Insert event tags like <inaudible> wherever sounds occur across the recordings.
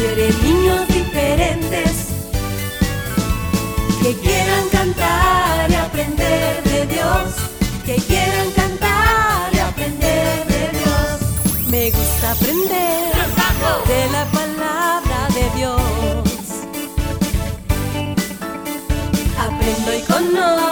Quiere niños diferentes que quieran cantar y aprender de Dios, que quieran cantar y aprender de Dios. Me gusta aprender de la palabra de Dios. Aprendo y conozco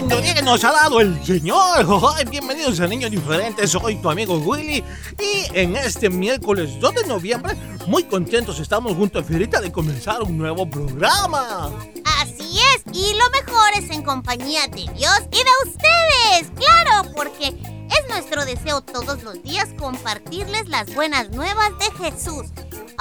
¡Qué lindo día que nos ha dado el Señor! ¡Ay, Bienvenidos a Niños Diferentes, soy tu amigo Willy y en este miércoles 2 de noviembre muy contentos estamos junto a Fierita de comenzar un nuevo programa. Así es, y lo mejor es en compañía de Dios y de ustedes, claro, porque es nuestro deseo todos los días compartirles las buenas nuevas de Jesús.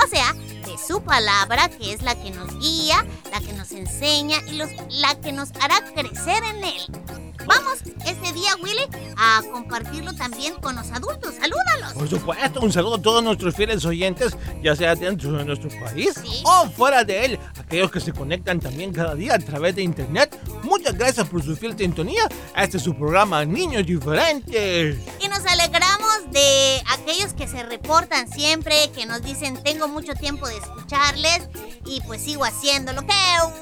O sea, de su palabra, que es la que nos guía, la que nos enseña y los- la que nos hará crecer en él. Vamos este día, Willy, a compartirlo también con los adultos. ¡Salúdalos! Por supuesto, un saludo a todos nuestros fieles oyentes, ya sea dentro de nuestro país Sí. o fuera de él, aquellos que se conectan también cada día a través de internet. Muchas gracias por su fiel sintonía. Este es su programa Niños Diferentes. Y nos alegramos de aquellos que se reportan siempre, que nos dicen tengo mucho tiempo de escucharles y pues sigo haciéndolo. ¡Qué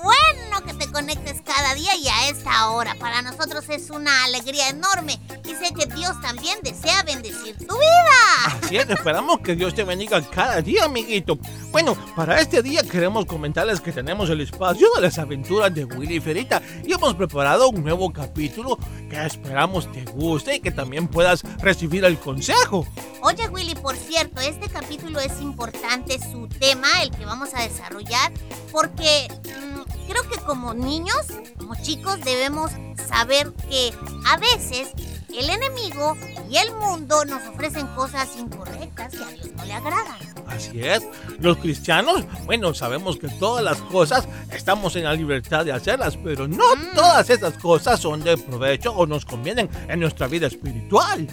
bueno que te conectes cada día y a esta hora! Para nosotros es una alegría enorme y sé que Dios también desea bendecir tu vida. Así es, esperamos que Dios te bendiga cada día, amiguito. Bueno, para este día queremos comentarles que tenemos el espacio de las aventuras de Willy y Ferita y hemos preparado un nuevo capítulo que esperamos te guste y que también puedas recibir el consejo. Oye Willy, por cierto, este capítulo es importante, su tema, el que vamos a desarrollar, porque mm, creo que como niños, como chicos, debemos saber que a veces el enemigo y el mundo nos ofrecen cosas incorrectas que a Dios no le agradan. Así es, los cristianos, bueno, sabemos que todas las cosas estamos en la libertad de hacerlas, pero no Mm. todas esas cosas son de provecho o nos convienen en nuestra vida espiritual.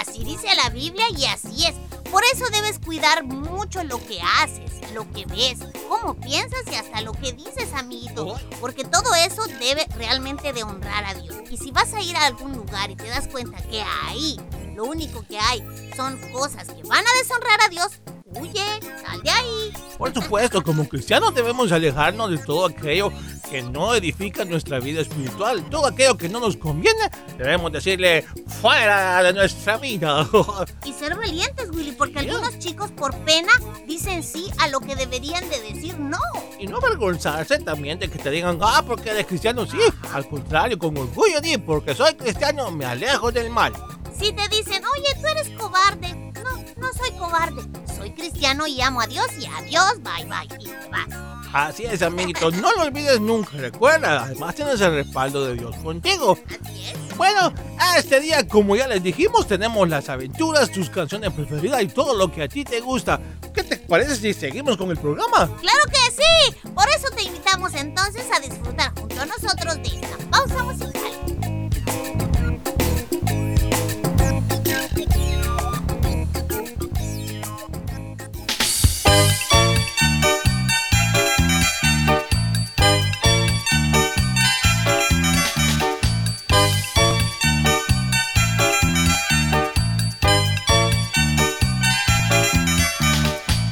Así dice la Biblia y así es. Por eso debes cuidar mucho lo que haces, lo que ves, cómo piensas y hasta lo que dices, amiguito. Porque todo eso debe realmente de honrar a Dios. Y si vas a ir a algún lugar y te das cuenta que ahí lo único que hay son cosas que van a deshonrar a Dios, huye, sal de ahí. Por supuesto, como cristianos debemos alejarnos de todo aquello que no edifica nuestra vida espiritual. Todo aquello que no nos conviene, debemos decirle fuera de nuestra vida. Y ser valientes, Willy, porque Sí. algunos chicos por pena dicen sí a lo que deberían de decir no. y no avergonzarse también de que te digan, ah, porque eres cristiano, sí. Al contrario, con orgullo, di, porque soy cristiano, me alejo del mal. Si te dicen, oye, tú eres cobarde. No, no soy cobarde. Soy cristiano y amo a Dios y adiós, bye bye. Y te vas. Así es, amiguito, no lo olvides nunca. Recuerda, además tienes el respaldo de Dios contigo. Así es. Bueno, este día, como ya les dijimos, tenemos las aventuras, tus canciones preferidas y todo lo que a ti te gusta. ¿Qué te parece si seguimos con el programa? Claro que sí. Por eso te invitamos entonces a disfrutar junto a nosotros de esta pausa musical.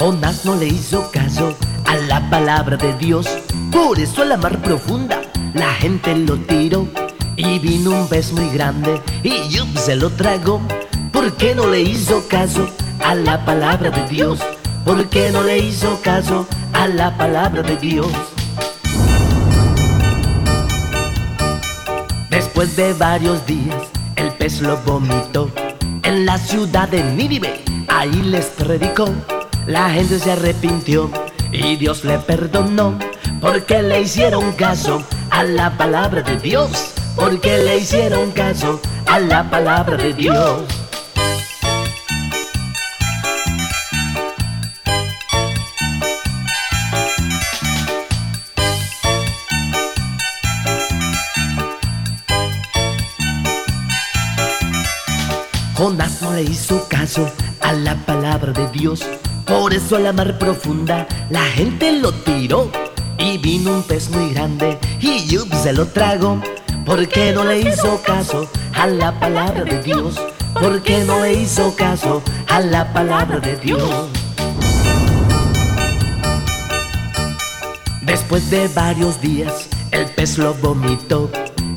Jonás no le hizo caso a la palabra de Dios. Por eso a la mar profunda la gente lo tiró. Y vino un pez muy grande y se lo tragó. ¿Por qué no le hizo caso a la palabra de Dios? ¿Por qué no le hizo caso a la palabra de Dios? Después de varios días, el pez lo vomitó en la ciudad de Nínive. Ahí les predicó, la gente se arrepintió y Dios le perdonó porque le hicieron caso a la palabra de Dios. Porque le hicieron caso a la palabra de Dios. Jonás no le hizo caso a la palabra de Dios. Por eso a la mar profunda la gente lo tiró. Y vino un pez muy grande y yup, se lo tragó. ¿Por qué no le hizo caso a la palabra de Dios? ¿Por qué no le hizo caso a la palabra de Dios? Después de varios días, el pez lo vomitó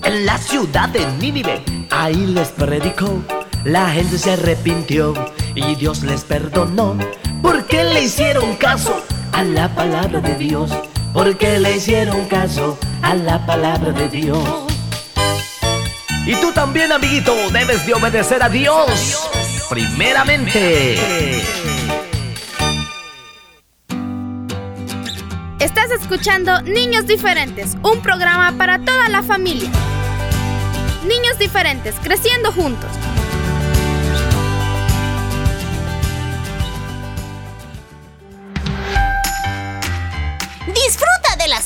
en la ciudad de Nínive. Ahí les predicó, la gente se arrepintió y Dios les perdonó. ¿Por qué le hicieron caso a la palabra de Dios? ¿Por qué le hicieron caso a la palabra de Dios? Y tú también, amiguito, debes de obedecer a Dios. Primeramente. Estás escuchando Niños Diferentes, un programa para toda la familia. Niños Diferentes, creciendo juntos.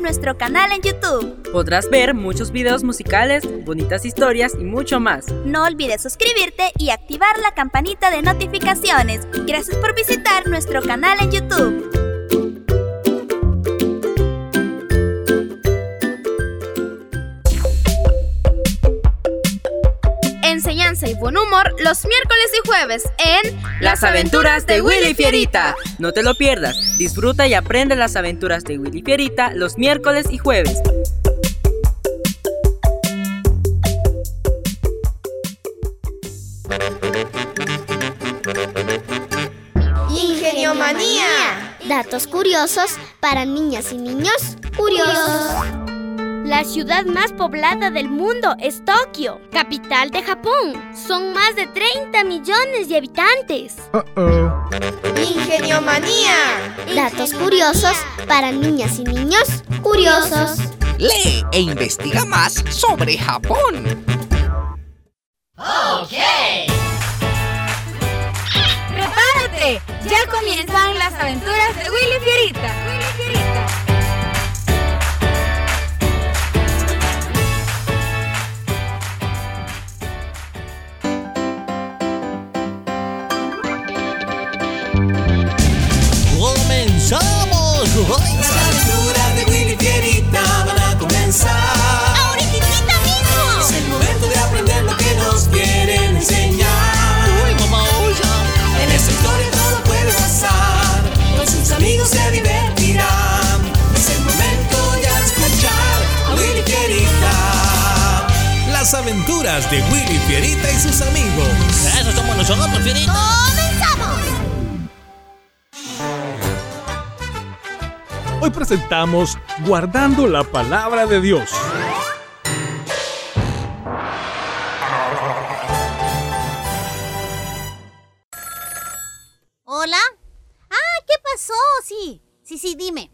Nuestro canal en YouTube. Podrás ver muchos videos musicales, bonitas historias y mucho más. No olvides suscribirte y activar la campanita de notificaciones. Gracias por visitar nuestro canal en YouTube. Y buen humor los miércoles y jueves en Las aventuras de Willy Fierita. No te lo pierdas. Disfruta y aprende las aventuras de Willy Fierita los miércoles y jueves. Ingenio Manía. Datos curiosos para niñas y niños curiosos. La ciudad más poblada del mundo es Tokio, capital de Japón. Son más de 30 millones de habitantes. Ingenio Manía. Datos curiosos para niñas y niños curiosos. Lee e investiga más sobre Japón. ¡Prepárate! Ya comienzan las aventuras de. Willy Fierita. ¡Comenzamos! Las aventuras de Willy Fierita van a comenzar. Presentamos Guardando la Palabra de Dios. ¿Hola? Ah, ¿qué pasó? Sí, sí, sí, dime.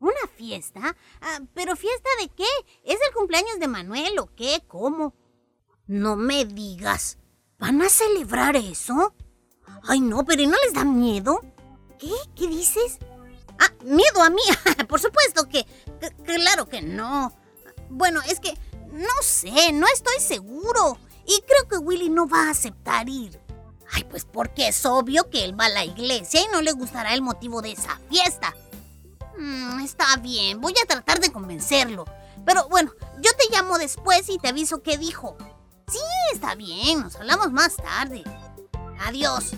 ¿Una fiesta? Ah, ¿Pero fiesta de qué? ¿Es el cumpleaños de Manuel o qué? ¿Cómo? No me digas. ¿Van a celebrar eso? Ay, no, pero ¿y no les da miedo? ¿Qué? ¿Qué dices? Ah, ¿Miedo a mí? <laughs> Por supuesto que, Claro que no. Bueno, es que... No sé, no estoy seguro. Y creo que Willy no va a aceptar ir. Ay, pues porque es obvio que él va a la iglesia y no le gustará el motivo de esa fiesta. Mm, está bien, voy a tratar de convencerlo. Pero bueno, yo te llamo después y te aviso qué dijo. Sí, está bien, nos hablamos más tarde. Adiós.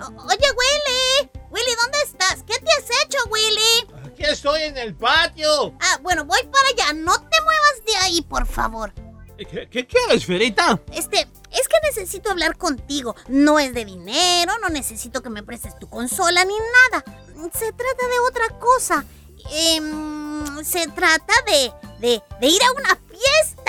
Oye, Willy. Willy, ¿dónde estás? ¿Qué te has hecho, Willy? Aquí estoy en el patio. Ah, bueno, voy para allá. No te muevas de ahí, por favor. ¿Qué, qué quieres, Ferita? Este, es que necesito hablar contigo. No es de dinero, no necesito que me prestes tu consola ni nada. Se trata de otra cosa. Em, se trata de, de, de ir a una fiesta.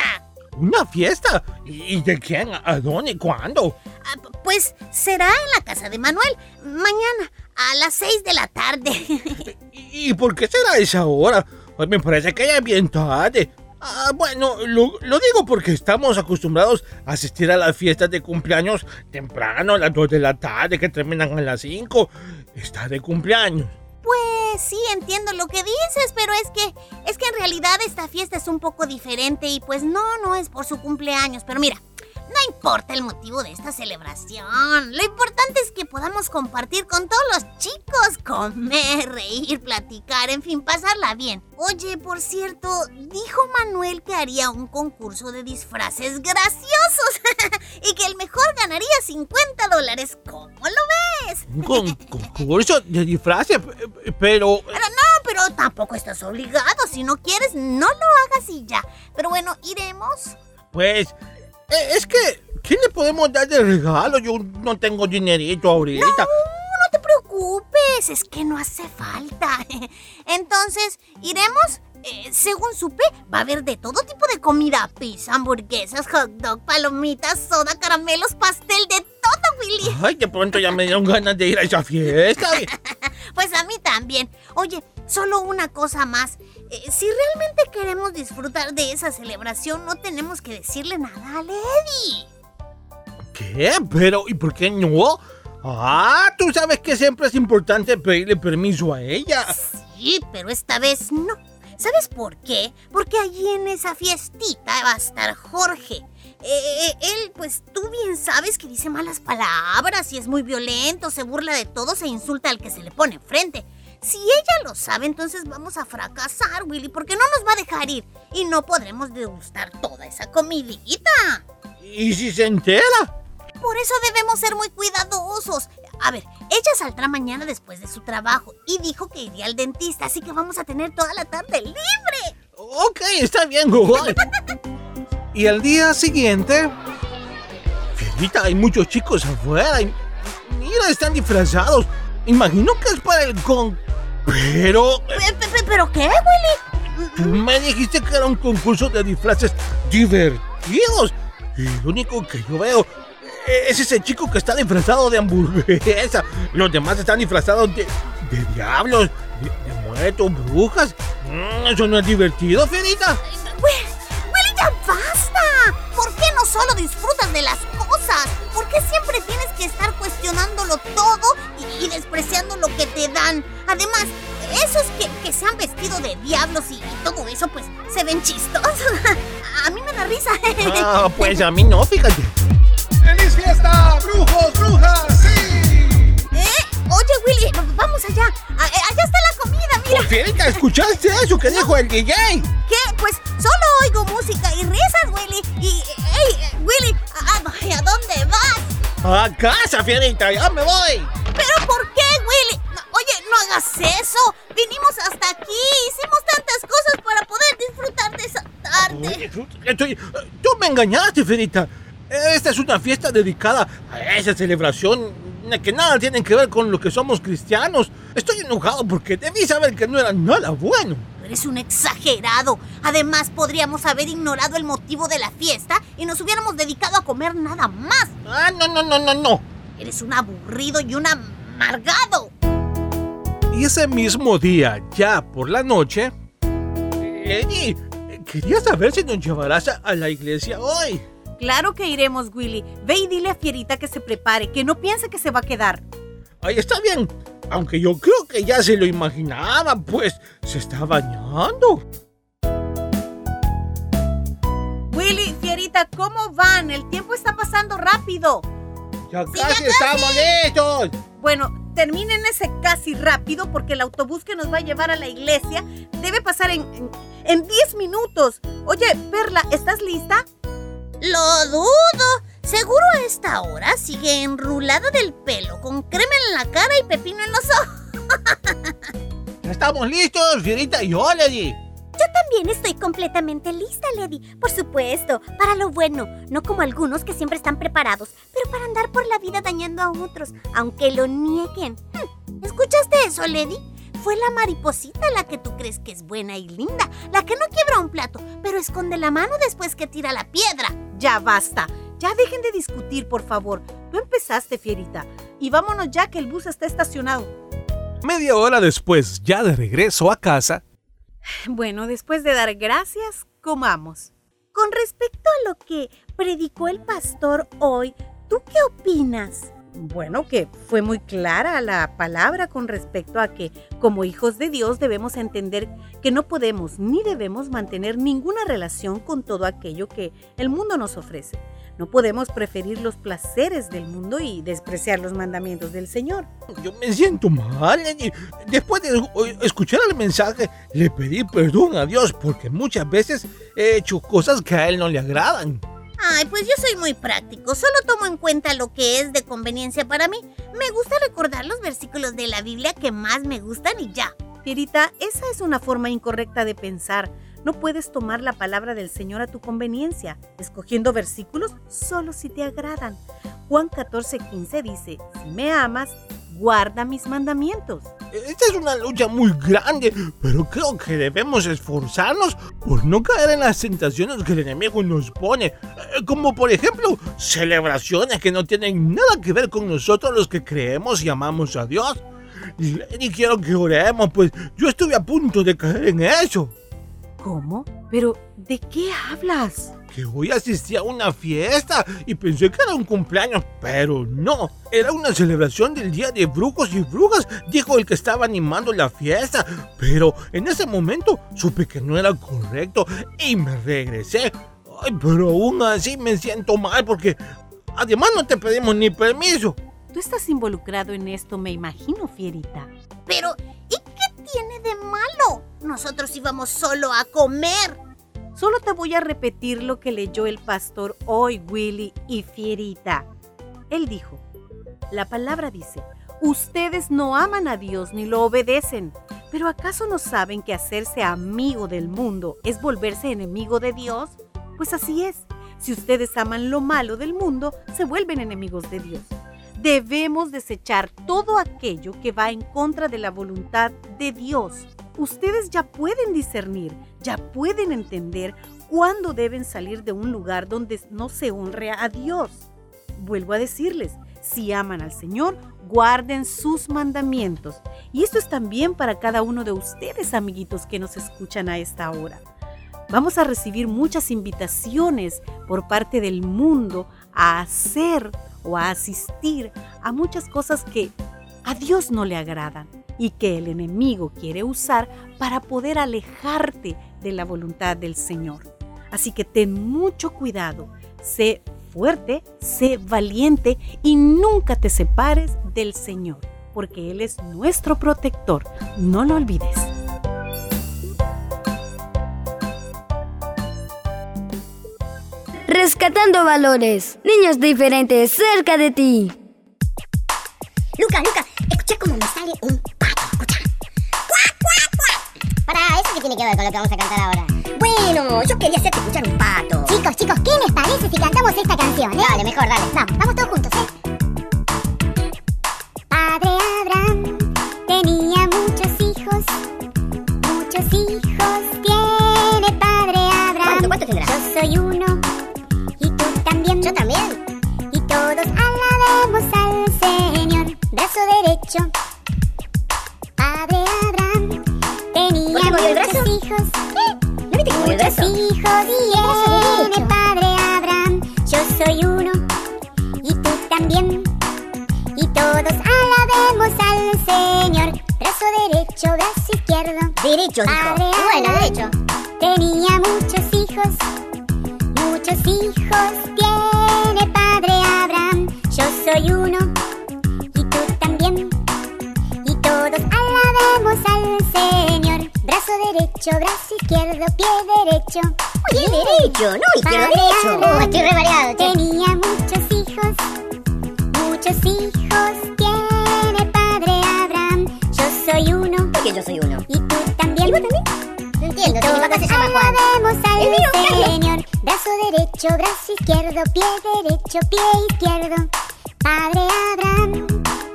¿Una fiesta? ¿Y de quién? ¿A dónde? ¿Cuándo? Ah, Pues será en la casa de Manuel. Mañana, a las 6 de la tarde. <laughs> ¿Y por qué será esa hora? Pues me parece que ya es bien tarde. Ah, bueno, lo, lo digo porque estamos acostumbrados a asistir a las fiestas de cumpleaños temprano, a las 2 de la tarde, que terminan a las 5. Está de cumpleaños. Sí, entiendo lo que dices, pero es que es que en realidad esta fiesta es un poco diferente y pues no, no es por su cumpleaños, pero mira, no importa el motivo de esta celebración. Lo importante es que podamos compartir con todos los chicos, comer, reír, platicar, en fin, pasarla bien. Oye, por cierto, dijo Manuel que haría un concurso de disfraces graciosos <laughs> y que el mejor ganaría 50 dólares. ¿Cómo lo ves? Un con- concurso de disfraces, p- pero... Pero no, pero tampoco estás obligado. Si no quieres, no lo hagas y ya. Pero bueno, iremos. Pues, eh, es que, ¿qué le podemos dar de regalo? Yo no tengo dinerito ahorita. No, no te preocupes, es que no hace falta. <laughs> Entonces, ¿iremos? Eh, según supe, va a haber de todo tipo de comida: pizza, hamburguesas, hot dog, palomitas, soda, caramelos, pastel, de todo, Willy. Ay, de pronto ya me dieron ganas de ir a esa fiesta. <laughs> Pues a mí también. Oye, solo una cosa más. Eh, si realmente queremos disfrutar de esa celebración, no tenemos que decirle nada a Lady. ¿Qué? ¿Pero y por qué no? Ah, tú sabes que siempre es importante pedirle permiso a ella. Sí, pero esta vez no. ¿Sabes por qué? Porque allí en esa fiestita va a estar Jorge. Eh, él, pues tú bien sabes que dice malas palabras y es muy violento, se burla de todos e insulta al que se le pone enfrente. Si ella lo sabe, entonces vamos a fracasar, Willy, porque no nos va a dejar ir y no podremos degustar toda esa comidita. ¿Y si se entera? Por eso debemos ser muy cuidadosos. A ver, ella saldrá mañana después de su trabajo y dijo que iría al dentista, así que vamos a tener toda la tarde libre. Ok, está bien, Google. Y al día siguiente, Fierita, hay muchos chicos afuera. y- Mira, están disfrazados. Imagino que es para el con... Pero... Pe- pe- pe- ¿Pero qué, Willy? Tú me dijiste que era un concurso de disfraces divertidos. Y lo único que yo veo es ese chico que está disfrazado de hamburguesa. Los demás están disfrazados de, de diablos, de, de muertos, brujas. Mm, Eso no es divertido, Fierita. Willy, Willy, ya basta. ¿Por qué no solo disfrutas de las cosas? ¿Por qué siempre tienes que estar cuestionándolo todo y, y despreciando lo que te dan? Además, esos que, que se han vestido de diablos y, y todo eso, pues se ven chistosos. <laughs> A mí me da risa. Ah, <laughs> pues a mí no, fíjate. ¡Feliz fiesta! ¡Brujos, brujas! ¡Sí! ¿Eh? Oye, Willy, vamos allá. A- eh, allá está la comida, mira. ¿escuchaste eso que dijo el DJ? ¿Qué? Pues solo oigo música y risas, A casa, Fierita, ya me voy. ¿Pero por qué, Willy? No, oye, no hagas eso. Vinimos hasta aquí. Hicimos tantas cosas para poder disfrutar de esa tarde. Oye, estoy- tú me engañaste, Ferita. Esta es una fiesta dedicada a esa celebración que nada tiene que ver con lo que somos cristianos. Estoy enojado porque debí saber que no era nada bueno. Eres un exagerado. Además, podríamos haber ignorado el motivo de la fiesta y nos hubiéramos dedicado a comer nada más. Ah, no, no, no, no, no. Eres un aburrido y un amargado. Y ese mismo día, ya por la noche, Eddie, quería saber si nos llevarás a, a la iglesia hoy. Claro que iremos, Willy. Ve y dile a Fierita que se prepare, que no piense que se va a quedar. Ahí está bien. Aunque yo creo que ya se lo imaginaba, pues se está bañando. Willy, Fierita, ¿cómo van? El tiempo está pasando rápido. Ya casi estamos listos. Bueno, terminen ese casi rápido porque el autobús que nos va a llevar a la iglesia debe pasar en, en, en 10 minutos. Oye, Perla, ¿estás lista? Lo dudo. Seguro a esta hora sigue enrulada del pelo, con crema en la cara y pepino en los ojos. <laughs> Estamos listos, Fierita y yo, Lady. Yo también estoy completamente lista, Lady. Por supuesto, para lo bueno, no como algunos que siempre están preparados, pero para andar por la vida dañando a otros, aunque lo nieguen. Hmm, ¿Escuchaste eso, Lady? Fue la mariposita la que tú crees que es buena y linda, la que no quiebra un plato, pero esconde la mano después que tira la piedra. Ya basta. Ya dejen de discutir, por favor. Tú empezaste, Fierita. Y vámonos ya que el bus está estacionado. Media hora después, ya de regreso a casa, Bueno, después de dar gracias, comamos. Con respecto a lo que predicó el pastor hoy, ¿tú qué opinas? Bueno, que fue muy clara la palabra con respecto a que como hijos de Dios debemos entender que no podemos ni debemos mantener ninguna relación con todo aquello que el mundo nos ofrece. No podemos preferir los placeres del mundo y despreciar los mandamientos del Señor. Yo me siento mal. Después de escuchar el mensaje, le pedí perdón a Dios porque muchas veces he hecho cosas que a Él no le agradan. Ay, pues yo soy muy práctico, solo tomo en cuenta lo que es de conveniencia para mí. Me gusta recordar los versículos de la Biblia que más me gustan y ya. Fierita, esa es una forma incorrecta de pensar. No puedes tomar la palabra del Señor a tu conveniencia, escogiendo versículos solo si te agradan. Juan 14:15 dice, si me amas, guarda mis mandamientos. Esta es una lucha muy grande, pero creo que debemos esforzarnos por no caer en las tentaciones que el enemigo nos pone. Eh, Como por ejemplo, celebraciones que no tienen nada que ver con nosotros los que creemos y amamos a Dios. Y quiero que oremos, pues yo estuve a punto de caer en eso. ¿Cómo? ¿Pero de qué hablas? que hoy asistí a una fiesta y pensé que era un cumpleaños, pero no, era una celebración del Día de Brujos y Brujas, dijo el que estaba animando la fiesta, pero en ese momento supe que no era correcto y me regresé. Ay, pero aún así me siento mal porque además no te pedimos ni permiso. Tú estás involucrado en esto, me imagino, Fierita. Pero, ¿y qué tiene de malo? Nosotros íbamos solo a comer. Solo te voy a repetir lo que leyó el pastor hoy, Willy y Fierita. Él dijo, la palabra dice, ustedes no aman a Dios ni lo obedecen, pero ¿acaso no saben que hacerse amigo del mundo es volverse enemigo de Dios? Pues así es, si ustedes aman lo malo del mundo, se vuelven enemigos de Dios. Debemos desechar todo aquello que va en contra de la voluntad de Dios. Ustedes ya pueden discernir, ya pueden entender cuándo deben salir de un lugar donde no se honre a Dios. Vuelvo a decirles, si aman al Señor, guarden sus mandamientos. Y esto es también para cada uno de ustedes, amiguitos, que nos escuchan a esta hora. Vamos a recibir muchas invitaciones por parte del mundo a hacer o a asistir a muchas cosas que a Dios no le agradan y que el enemigo quiere usar para poder alejarte de la voluntad del Señor. Así que ten mucho cuidado, sé fuerte, sé valiente y nunca te separes del Señor, porque Él es nuestro protector. No lo olvides. Rescatando valores. Niños diferentes cerca de ti. Luca, Luca, escucha cómo me sale un pato. Escucha. Para, ¿eso qué tiene que ver con lo que vamos a cantar ahora? Bueno, yo quería hacerte escuchar un pato. Chicos, chicos, ¿qué les parece si cantamos esta canción? eh? Dale, mejor, dale. Vamos, vamos todos juntos, ¿eh? Derecho, dijo. Bueno, derecho. Tenía muchos hijos, muchos hijos tiene padre Abraham. Yo soy uno y tú también. Y todos alabemos al Señor. Brazo derecho, brazo izquierdo, pie derecho. Pie derecho, no izquierdo, Padre derecho. Abraham Oh, estoy re mareado, che. Tenía muchos hijos, muchos hijos tiene padre Abraham. Yo soy uno. ¿Por qué yo soy uno? Tú también. No entiendo, mi papá se llama Juan. alabemos al El mío, Carlos. Señor. Brazo derecho, brazo izquierdo, pie derecho, pie izquierdo. Padre Abraham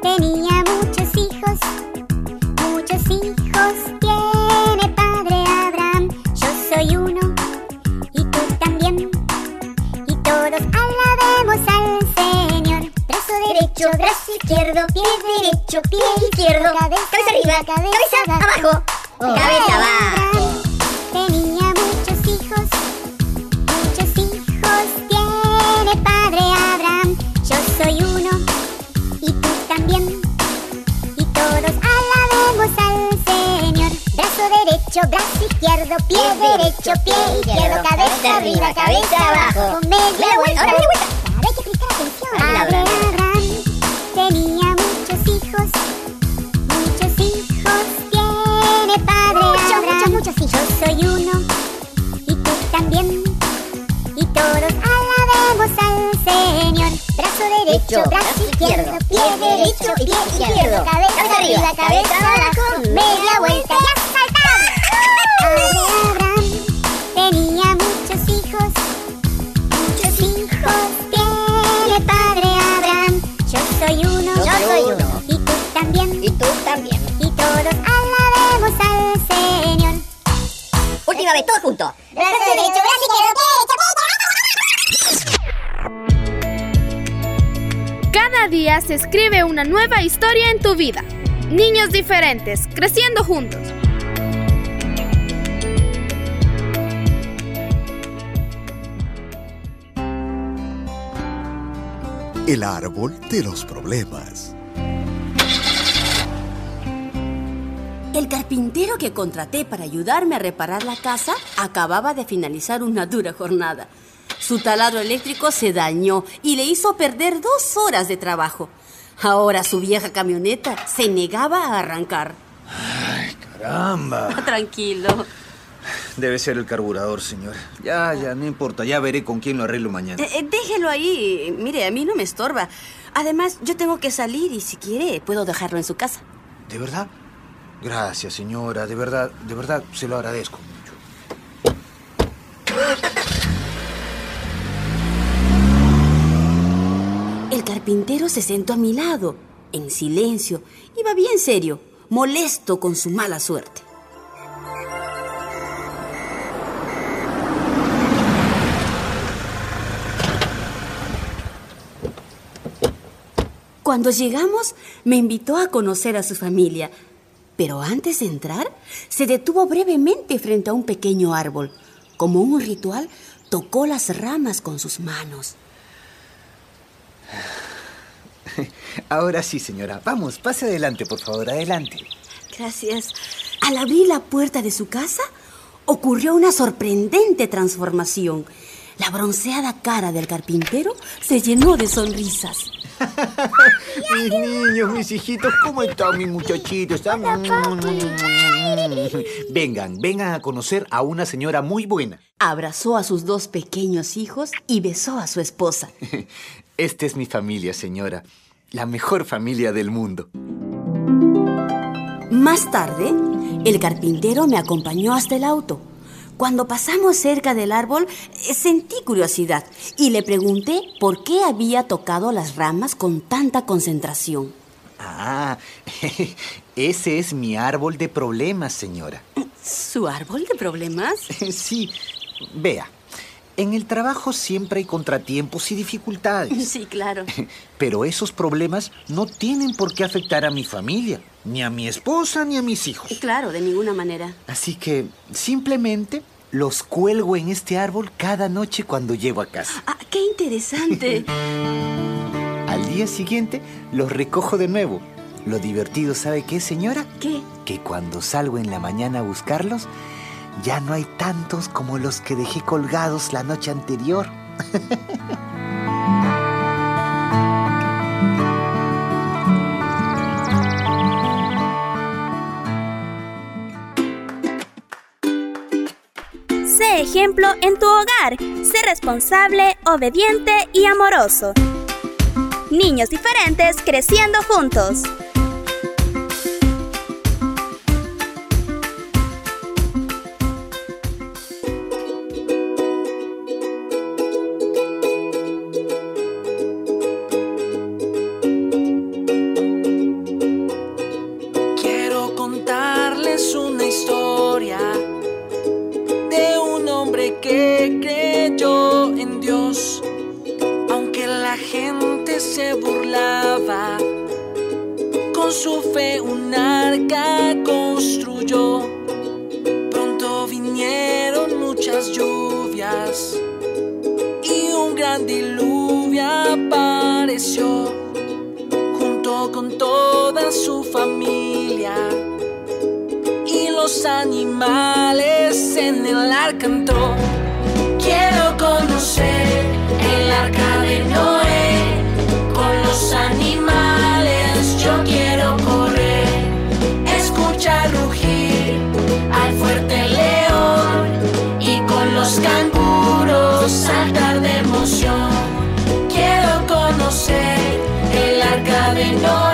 tenía muchos hijos, muchos hijos tiene padre Abraham. Yo soy uno y tú también. Y todos alabemos al Señor. Brazo derecho, brazo izquierdo, pie derecho, pie izquierdo. Cabeza, arriba, cabeza abajo. Cabeza abajo. Tenía muchos hijos, muchos hijos tiene padre Abraham. Yo soy uno y tú también. Y todos alabemos al Señor. Brazo derecho, brazo izquierdo, pie derecho, pie izquierdo, cabeza arriba, cabeza abajo. Media vuelta. Ahora vuelta. Ahora hay que prestar atención. Soy uno y tú también. Y todos alabemos al Señor. Brazo derecho, brazo izquierdo, pie derecho, pie izquierdo, cabeza arriba, cabeza abajo, media vuelta Última vez, todos juntos. Brazo derecho, brazo izquierdo, pie derecho, Cada día se escribe una nueva historia en tu vida. Niños diferentes, creciendo juntos. El árbol de los problemas. Carpintero que contraté para ayudarme a reparar la casa acababa de finalizar una dura jornada. Su taladro eléctrico se dañó y le hizo perder dos horas de trabajo. Ahora su vieja camioneta se negaba a arrancar. Caramba. <laughs> Tranquilo. Debe ser el carburador, señor. Ya, ya, no importa. Ya veré con quién lo arreglo mañana. Eh, eh, déjelo ahí. Mire, a mí no me estorba. Además, yo tengo que salir y si quiere puedo dejarlo en su casa. ¿De verdad? Gracias, señora. De verdad, de verdad, se lo agradezco mucho. El carpintero se sentó a mi lado, en silencio. Iba bien serio, molesto con su mala suerte. Cuando llegamos, me invitó a conocer a su familia. Pero antes de entrar, se detuvo brevemente frente a un pequeño árbol. Como un ritual, tocó las ramas con sus manos. <sighs> Ahora sí, señora. Vamos, pase adelante, por favor. Adelante. Gracias. Al abrir la puerta de su casa, ocurrió una sorprendente transformación. La bronceada cara del carpintero se llenó de sonrisas. <laughs> Mis niños, mis hijitos, ¿cómo están mis muchachitos? <laughs> Vengan, vengan a conocer a una señora muy buena. Abrazó a sus dos pequeños hijos y besó a su esposa. <laughs> Esta es mi familia, señora. La mejor familia del mundo. Más tarde, el carpintero me acompañó hasta el auto. Cuando pasamos cerca del árbol, eh, sentí curiosidad y le pregunté por qué había tocado las ramas con tanta concentración. Ah, <laughs> ese es mi árbol de problemas, señora. ¿Su árbol de problemas? <laughs> Sí, vea. En el trabajo siempre hay contratiempos y dificultades. <laughs> Sí, claro. <laughs> Pero esos problemas no tienen por qué afectar a mi familia, ni a mi esposa, ni a mis hijos. Claro, de ninguna manera. Así que simplemente los cuelgo en este árbol cada noche cuando llego a casa. Ah, qué interesante. <laughs> Al día siguiente los recojo de nuevo Lo divertido, ¿sabe qué, señora? ¿Qué? Que cuando salgo en la mañana a buscarlos, ya no hay tantos como los que dejé colgados la noche anterior. Sé ejemplo en tu hogar. Sé responsable, obediente y amoroso. Niños diferentes creciendo juntos. Construyó. Pronto vinieron muchas lluvias y un gran diluvio apareció junto con toda su familia y los animales en el arca. Quiero conocer el arca de Noé canguros saltar de emoción. Quiero conocer el arca de Noé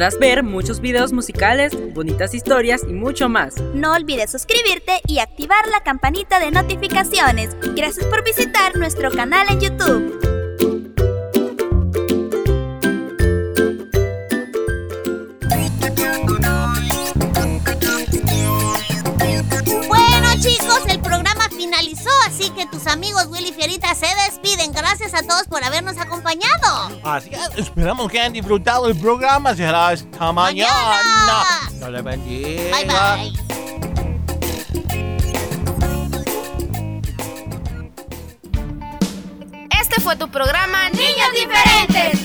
Podrás ver muchos videos musicales, bonitas historias y mucho más. No olvides suscribirte y activar la campanita de notificaciones. Gracias por visitar nuestro canal en YouTube. Amigos Willy y Fierita se despiden. Gracias a todos por habernos acompañado. Así es, esperamos que hayan disfrutado el programa. Será hasta mañana. Dios les bendiga. Bye bye. Este fue tu programa Niños Diferentes.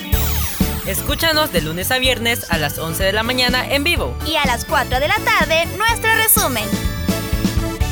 Escúchanos de lunes a viernes a las 11 de la mañana en vivo. Y a las 4 de la tarde, nuestro resumen.